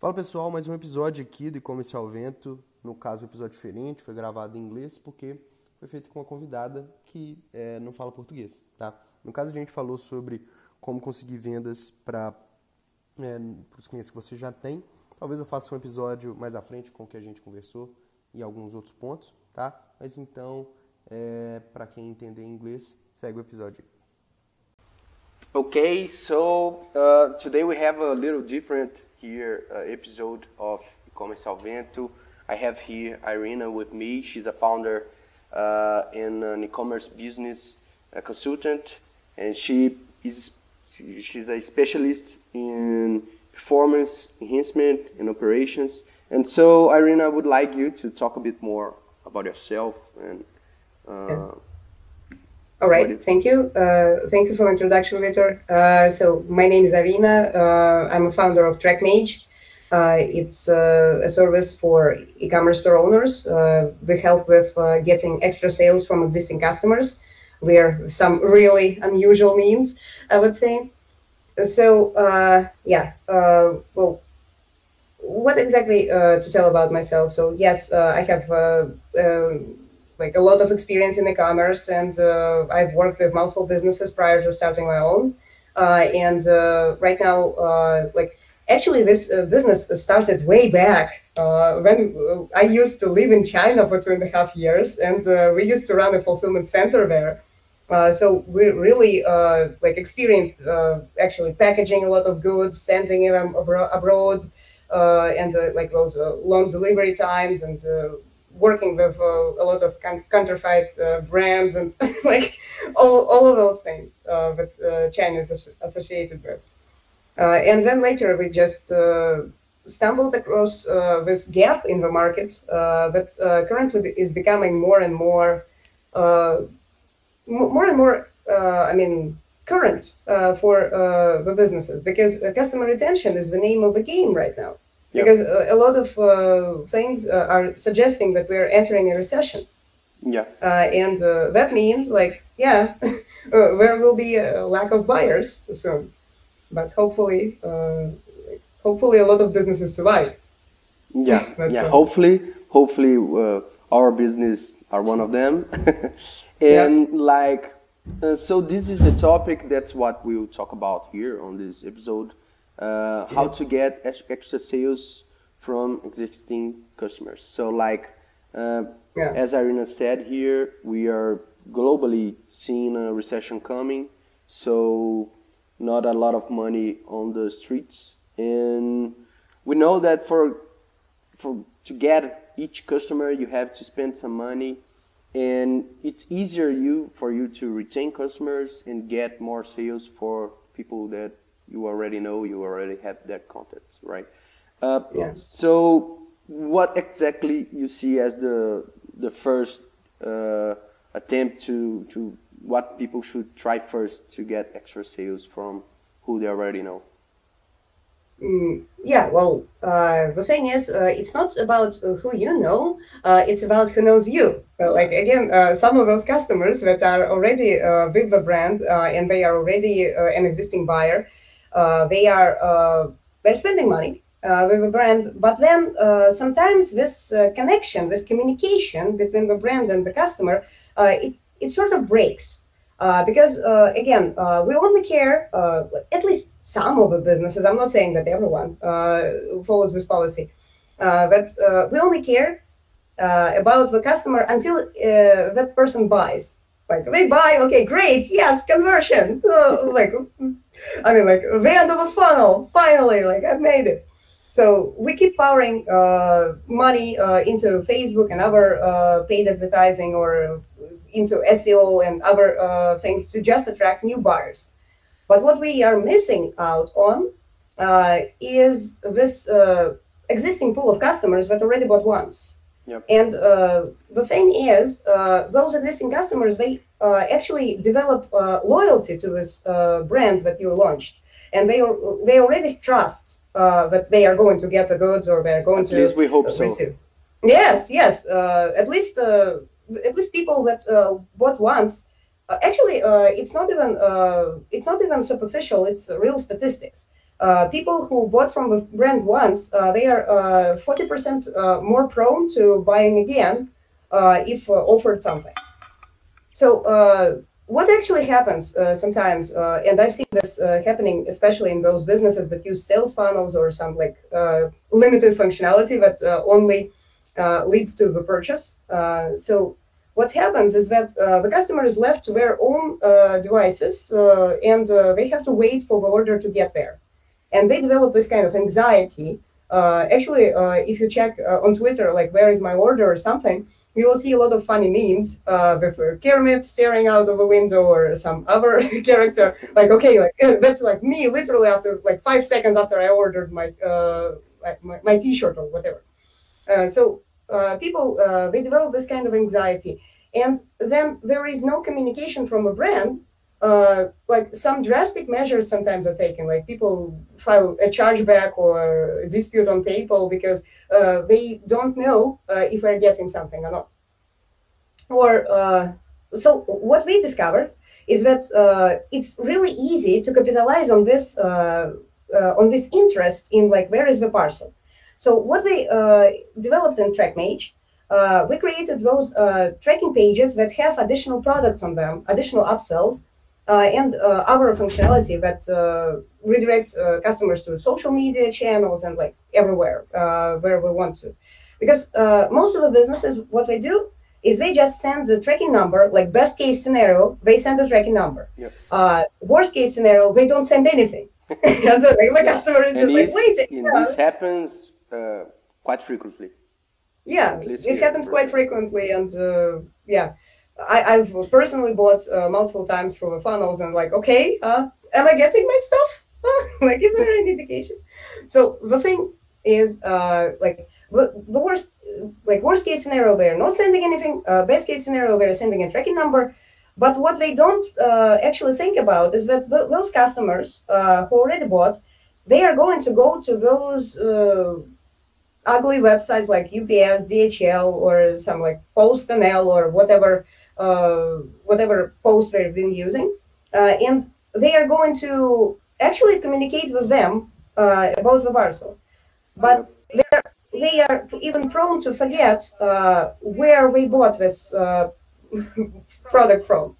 Fala pessoal, mais um episódio aqui do E-Commerce ao Vento. No caso, um episódio diferente, foi gravado em inglês porque foi feito com uma convidada que é, não fala português, tá? No caso, a gente falou sobre como conseguir vendas para é, os clientes que você já tem. Talvez eu faça um episódio mais à frente com o que a gente conversou e alguns outros pontos, tá? Mas então, é, para quem entender inglês, segue o episódio. Okay, so uh, today we have a little different here uh, episode of E-commerce ao Vento. I have here Irina with me. She's a founder uh, in an e-commerce business consultant, and she is she's a specialist in performance enhancement and operations. And so, Irina, I would like you to talk a bit more about yourself and. Uh, all right, thank you. Uh, thank you for the introduction, Victor. Uh, so my name is Arina. Uh, I'm a founder of TrackMage. Uh, it's uh, a service for e-commerce store owners. Uh, we help with getting extra sales from existing customers via some really unusual means, I would say. So yeah, well, what exactly to tell about myself? So yes, I have um, like a lot of experience in e-commerce, and uh, I've worked with multiple businesses prior to starting my own. Uh, and uh, right now, uh, like actually, this uh, business started way back uh, when I used to live in China for two and a half years, and we used to run a fulfillment center there. so we really like experienced actually packaging a lot of goods, sending them abro- abroad, and like those long delivery times and working with uh, a lot of counterfeit uh, brands and like all, all of those things uh, that uh, China is associated with. Uh, and then later we just uh, stumbled across this gap in the market that currently is becoming more and more, more and more, I mean, current for the businesses because customer retention is the name of the game right now because uh, a lot of uh, things uh, are suggesting that we're entering a recession. Yeah. and that means, like, yeah, there will be a lack of buyers soon. But hopefully, hopefully, a lot of businesses survive. Yeah, yeah. Hopefully, hopefully, uh, our business are one of them. and yeah. like, uh, so this is the topic. That's what we'll talk about here on this episode uh, how to get extra sales from existing customers. So like uh, yeah. as Irina said here, we are globally seeing a recession coming, so not a lot of money on the streets, and we know that for for to get each customer you have to spend some money, and it's easier you for you to retain customers and get more sales for people that you already know, you already have that context, right? Uh, yeah. So what exactly you see as the the first uh, attempt to to what people should try first to get extra sales from who they already know? Mm, yeah, well, uh, the thing is, uh, it's not about uh, who you know, uh, it's about who knows you. like, again, uh, some of those customers that are already uh, with the brand and they are already an existing buyer, uh, they are uh, they're spending money uh, with a brand, but then sometimes this connection, this communication between the brand and the customer, it, it sort of breaks. because again, we only care, at least some of the businesses, I'm not saying that everyone follows this policy, but we only care uh, about the customer until uh, that person buys. Like they buy, okay, great, yes, conversion. Uh, like, I mean, like the end of a funnel. Finally, like I've made it. So we keep pouring uh, money uh, into Facebook and other uh, paid advertising or into SEO and other uh, things to just attract new buyers. But what we are missing out on uh, is this existing pool of customers that already bought once. Yep. And uh, the thing is, uh, those existing customers, they uh, actually develop uh, loyalty to this uh, brand that you launched. And they, they already trust uh, that they are going to get the goods or they're going at to. At least we hope so. Receive. Yes, yes. at least at least people that bought once. actually, it's not even it's not even superficial. It's real statistics. Uh, people who bought from the brand once, uh, they are 40% uh, more prone to buying again if offered something. So what actually happens uh, sometimes, uh, and I've seen this uh, happening, especially in those businesses that use sales funnels or some like limited functionality that only leads to the purchase. so what happens is that uh, the customer is left to their own uh, devices uh, and they have to wait for the order to get there and they develop this kind of anxiety. Uh, actually, uh, if you check uh, on Twitter, like where is my order or something, you will see a lot of funny memes uh, with Kermit staring out of a window or some other character. Like, okay, like that's like me, literally after like five seconds after I ordered my uh, my, my T-shirt or whatever. Uh, so people they develop this kind of anxiety, and then there is no communication from a brand uh, like some drastic measures sometimes are taken, like people file a chargeback or a dispute on PayPal because uh, they don't know uh, if they're getting something or not. Or uh, so what we discovered is that uh, it's really easy to capitalize on this uh, on this interest in like where is the parcel. So what we developed in TrackMage uh, we created those uh, tracking pages that have additional products on them, additional upsells, and uh, other functionality that uh, redirects customers to social media channels and like everywhere where we want to. Because most of the businesses, what they do is they just send the tracking number, like best case scenario, they send the tracking number. Yep. Uh, worst case scenario, they don't send anything. and the, the customer is just like, wait. And this happens uh, quite frequently. Yeah, it happens quite frequently, and uh, yeah, I, have personally bought uh, multiple times from the funnels and like, okay, uh, am I getting my stuff? like, is there any indication? So the thing is, uh, like, the, the worst, like worst case scenario, they're not sending anything. Uh, best case scenario, they're sending a tracking number. But what they don't uh, actually think about is that th- those customers uh, who already bought, they are going to go to those ugly websites like UPS, DHL, or some like PostNL or whatever whatever post they've been using, uh, and they are going to actually communicate with them uh, about the parcel. But they're, they are even prone to forget where we bought this product from.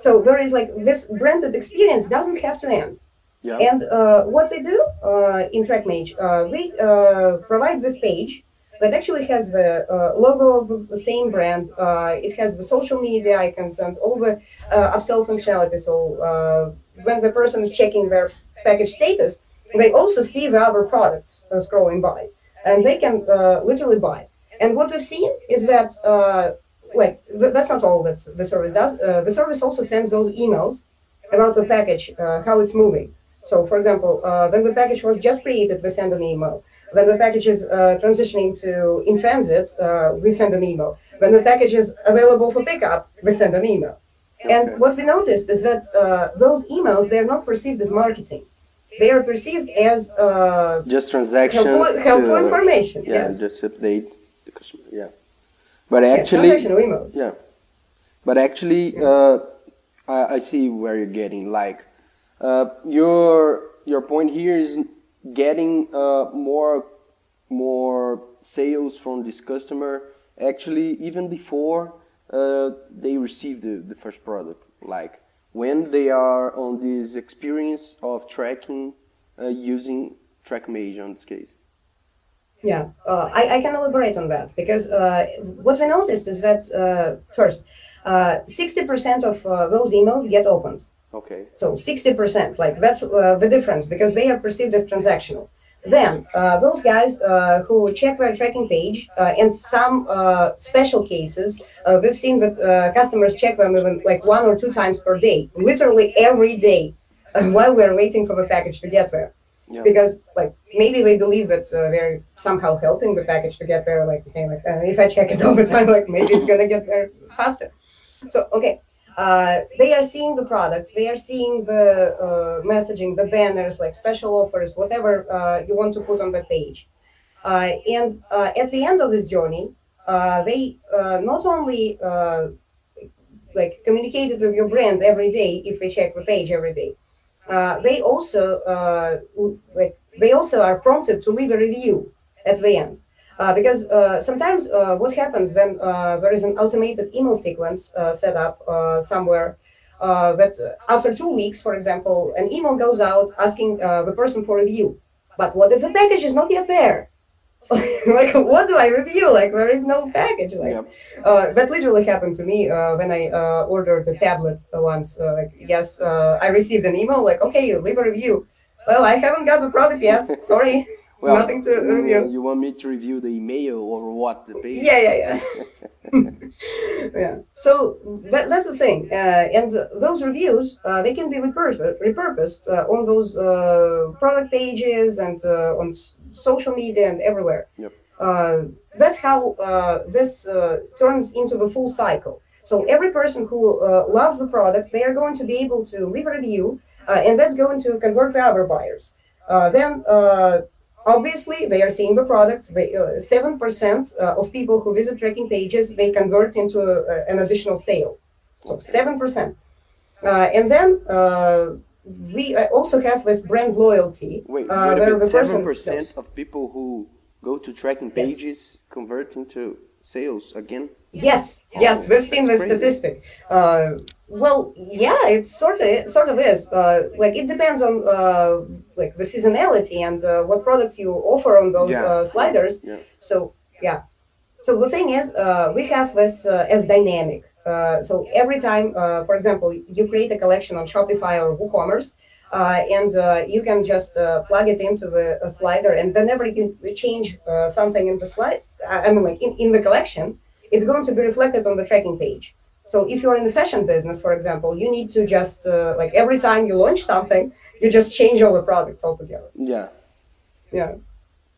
So there is like this branded experience doesn't have to end. Yeah. And uh, what we do uh, in TrackMage, uh, we provide this page that actually has the uh, logo of the same brand. Uh, it has the social media icons and all the uh, upsell functionality. So uh, when the person is checking their package status, they also see the other products uh, scrolling by, and they can uh, literally buy. And what we've seen is that, like, that's not all that the service does. the service also sends those emails about the package, how it's moving. So, for example, when the package was just created, we send an email. When the package is uh, transitioning to in transit, uh, we send an email. When the package is available for pickup, we send an email. And what we noticed is that uh, those emails, they're not perceived as marketing. They are perceived as uh, just transactions, helpful, helpful to, information. Yeah, yes. just update the customer. Yeah, but actually, yeah, emails. Yeah, but actually, uh, I, I, see where you're getting. Like, uh, your your point here is getting uh, more more sales from this customer. Actually even before uh, they receive the, the first product. Like when they are on this experience of tracking uh, using TrackMage on this case. Yeah uh, I, I can elaborate on that because uh, what we noticed is that uh, first 60% of those emails get opened Okay. So 60%, like that's uh, the difference because they are perceived as transactional. Then uh, those guys uh, who check their tracking page, uh, in some uh, special cases, uh, we've seen that customers check them even like one or two times per day, literally every day, while we're waiting for the package to get there. Yeah. Because like maybe they believe that they're somehow helping the package to get there. Like, okay, like if I check it all the time, like maybe it's gonna get there faster. So okay, uh, they are seeing the products, they are seeing the uh, messaging, the banners, like special offers, whatever uh, you want to put on the page. Uh, and uh, at the end of this journey, they not only like communicated with your brand every day if they check the page every day, they also like they also are prompted to leave a review at the end. Uh, because uh, sometimes uh, what happens when uh, there is an automated email sequence set up somewhere that after two weeks, for example, an email goes out asking the person for review. But what if the package is not yet there? like what do I review? Like there is no package. Like uh, that literally happened to me uh, when I uh, ordered the tablet once. Uh, like yes, uh, I received an email like okay, leave a review. Well, I haven't got the product yet. Sorry. Well, Nothing to review. You want me to review the email or what? The page? Yeah, yeah, yeah. yeah. So that, that's the thing. Uh, and those reviews, they can be repurposed, repurposed on those product pages and on social media and everywhere. Yep. Uh, that's how uh, this uh, turns into the full cycle. So every person who uh, loves the product, they are going to be able to leave a review, uh, and that's going to convert to other buyers. Uh, then, obviously, they are seeing the products. Uh, seven percent uh, of people who visit tracking pages they convert into a, an additional sale. So seven percent, and then we also have this brand loyalty. Wait, uh, where seven percent of people who go to tracking pages yes. convert into sales again. Yes, yes, we've seen this statistic. Uh, well, yeah, it sort of sort of is. Uh, like it depends on uh, like the seasonality and uh, what products you offer on those yeah. Uh, sliders. Yeah. So yeah. So the thing is, uh, we have this as dynamic. Uh, so every time, uh, for example, you create a collection on Shopify or WooCommerce, uh, and uh, you can just uh, plug it into the slider, and whenever you change uh, something in the slide, I mean, like in, in the collection, it's going to be reflected on the tracking page. So if you're in the fashion business, for example, you need to just like every time you launch something, you just change all the products altogether. Yeah. Yeah.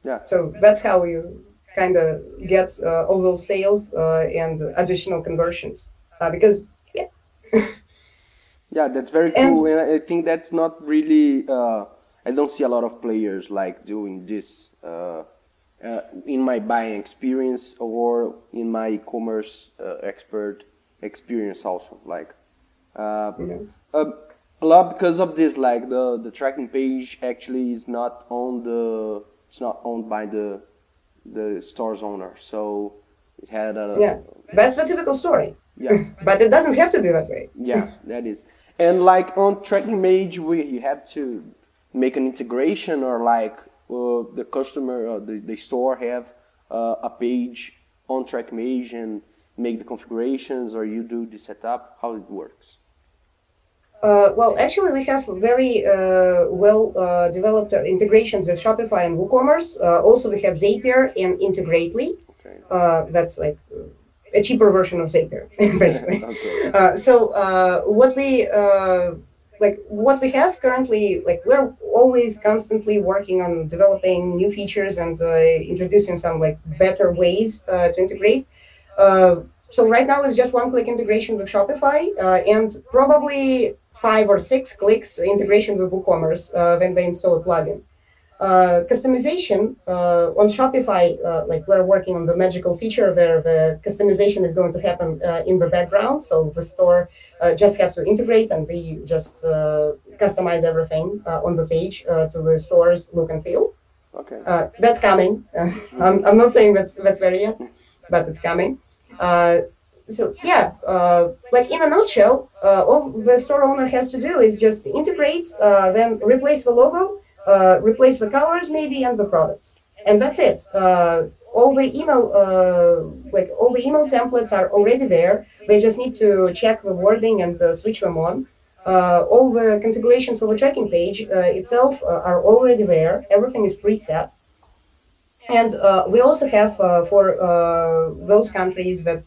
Yeah. So that's how you kind of get all those sales and additional conversions uh, because yeah. yeah, that's very cool, and, and, I think that's not really. Uh, I don't see a lot of players like doing this uh, uh in my buying experience or in my e-commerce uh, expert experience also. Like uh, yeah. a lot because of this. Like the the tracking page actually is not on the. It's not owned by the the store's owner, so it had a. Yeah, that's the typical story. Yeah. but it doesn't have to be that way. Yeah, that is. And like on tracking page, we you have to make an integration or like uh, the customer or the, the store have uh, a page on TrackMage and make the configurations or you do the setup? How it works? Uh, well, actually, we have very uh, well uh, developed integrations with Shopify and WooCommerce. Uh, also, we have Zapier and Integrately. Okay. that's like a cheaper version of Zapier, basically. okay. uh, so uh, what we uh, like what we have currently, like we're always constantly working on developing new features and uh, introducing some like better ways uh, to integrate. Uh, so right now it's just one click integration with Shopify and probably five or six clicks integration with WooCommerce when they install a plugin. Uh, customization uh, on Shopify, uh, like we're working on the magical feature where the customization is going to happen uh, in the background. So the store uh, just have to integrate and we just uh, customize everything on the page to the store's look and feel. Okay. that's coming. I'm, I'm not saying that's that's very yet, but it's coming. so yeah, like in a nutshell, all the store owner has to do is just integrate, then replace the logo, uh, replace the colors maybe and the products, and that's it. Uh, all the email, uh, like all the email templates are already there. They just need to check the wording and uh, switch them on. Uh, all the configurations for the tracking page itself are already there. Everything is preset. And we also have for those countries that,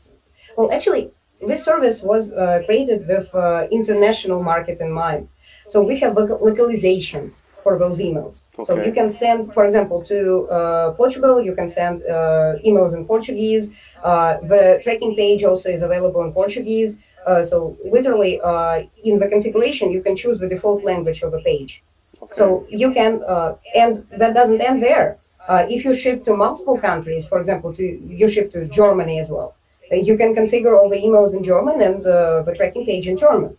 well, actually, this service was created with international market in mind. So we have localizations for those emails. Okay. So you can send, for example, to uh, Portugal, you can send uh, emails in Portuguese. Uh, the tracking page also is available in Portuguese. Uh, so literally, uh, in the configuration, you can choose the default language of the page. Okay. So you can, uh, and that doesn't end there. if you ship to multiple countries, for example, to you ship to Germany as well, you can configure all the emails in German and the tracking page in German.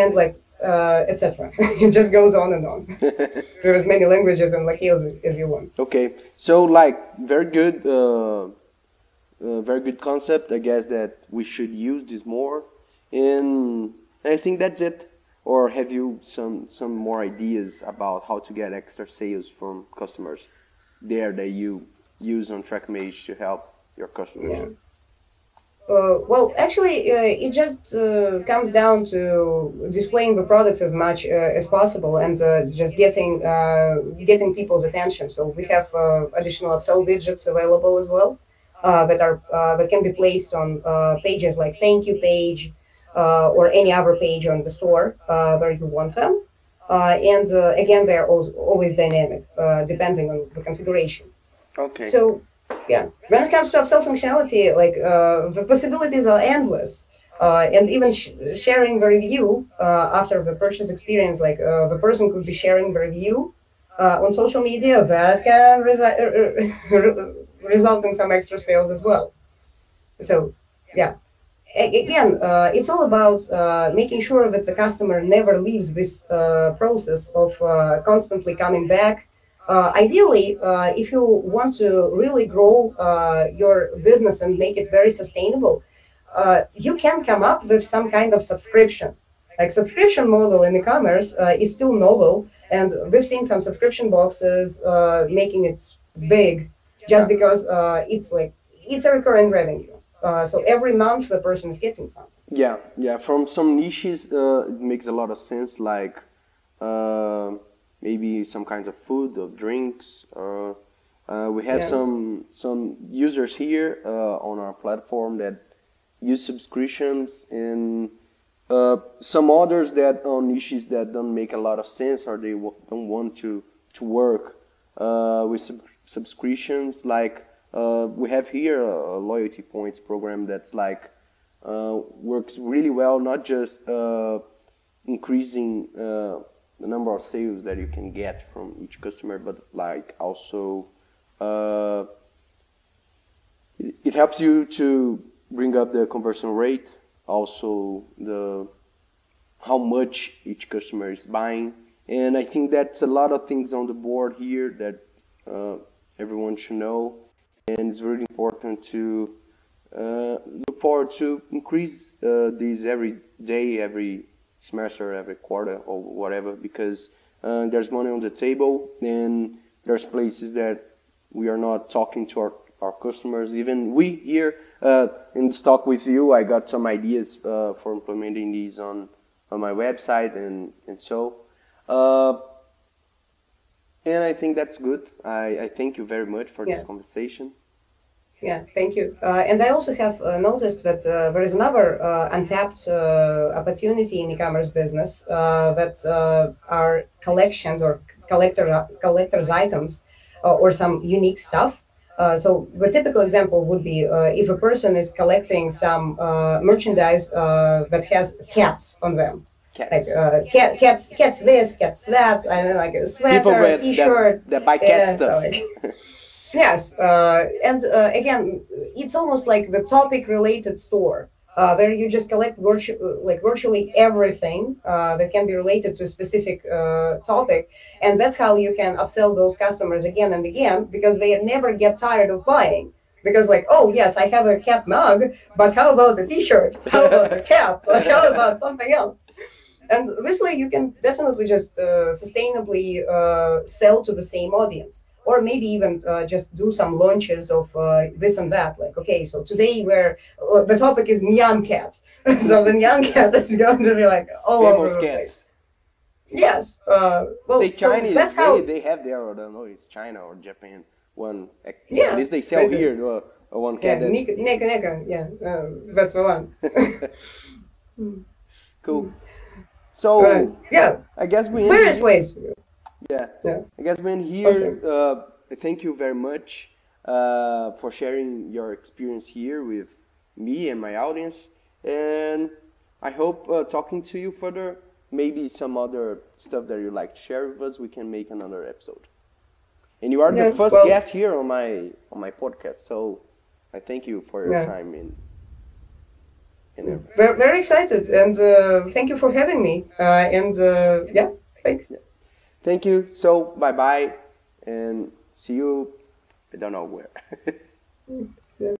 And like uh, etc. it just goes on and on. There as many languages and like as, as you want. Okay, so like very good, uh, uh, very good concept. I guess that we should use this more, and I think that's it. Or have you some some more ideas about how to get extra sales from customers there that you use on TrackMage to help your customers? Yeah. Uh, well, actually, uh, it just uh, comes down to displaying the products as much uh, as possible and uh, just getting uh, getting people's attention. So we have additional upsell widgets available as well that are that can be placed on pages like thank you page or any other page on the store where you want them. and again, they're always dynamic depending on the configuration. Okay. So yeah, when it comes to upsell functionality, like uh, the possibilities are endless. Uh, and even sh sharing the review uh, after the purchase experience, like uh, the person could be sharing the review uh, on social media, that can resi result in some extra sales as well. So, yeah. A again, uh, it's all about making sure that the customer never leaves this process of constantly coming back uh, ideally, uh, if you want to really grow uh, your business and make it very sustainable, uh, you can come up with some kind of subscription. Like subscription model in e-commerce uh, is still novel, and we've seen some subscription boxes uh, making it big, just because it's like it's a recurring revenue. so every month the person is getting something. Yeah, yeah. From some niches, it makes a lot of sense. Like maybe some kinds of food or drinks. Uh, uh, we have yeah. some some users here uh, on our platform that use subscriptions and uh, some others that on issues that don't make a lot of sense or they don't want to to work uh, with sub subscriptions. Like uh, we have here a, a, loyalty points program that's like works really well, not just increasing the number of sales that you can get from each customer, but like also uh, it, it helps you to bring up the conversion rate, also the how much each customer is buying, and I think that's a lot of things on the board here that uh, everyone should know, and it's really important to uh, look forward to increase uh, these every day, every semester, every quarter, or whatever, because uh, there's money on the table, and there's places that we are not talking to our, our customers. Even we here uh, in stock with you, I got some ideas uh, for implementing these on on my website, and and so. Uh, and I think that's good. I, I thank you very much for yeah. this conversation. Yeah, thank you. Uh, and I also have uh, noticed that uh, there is another uh, untapped uh, opportunity in e-commerce business uh, that are collections or collector collectors items or some unique stuff. so the typical example would be if a person is collecting some merchandise that has cats on them. Cats. Like cat, cats, cats this, cats that, and like a sweater, t-shirt. That buy cat yeah, stuff. So like, Yes, uh, and uh, again, it's almost like the topic-related store. Uh, where you just collect virtu- like virtually everything uh, that can be related to a specific uh, topic, and that's how you can upsell those customers again and again because they never get tired of buying. Because like, oh yes, I have a cat mug, but how about the T-shirt? How about the cap? how about something else? And this way, you can definitely just uh, sustainably sell to the same audience or maybe even uh, just do some launches of uh, this and that. Like, okay, so today we're uh, the topic is Nyan cat, so the Nyan cat is going to be like all Famous over the cats. place. Yes. Uh, well, the Chinese, so that's how they, they have their, I don't know, it's China or Japan. One, yeah, at least they sell they here uh, one cat. Yeah, Nika, Nika, Nika, yeah, uh, that's the one. cool. So, right. yeah, I guess we. Various ways. Yeah. Yeah. I guess when here, awesome. uh, thank you very much uh, for sharing your experience here with me and my audience. And I hope uh, talking to you further, maybe some other stuff that you like to share with us, we can make another episode. And you are yeah, the first well, guest here on my on my podcast, so I thank you for your yeah. time. And very, very excited, and uh, thank you for having me. Uh, and uh, yeah, thanks. Thank you. So bye bye, and see you. I don't know where.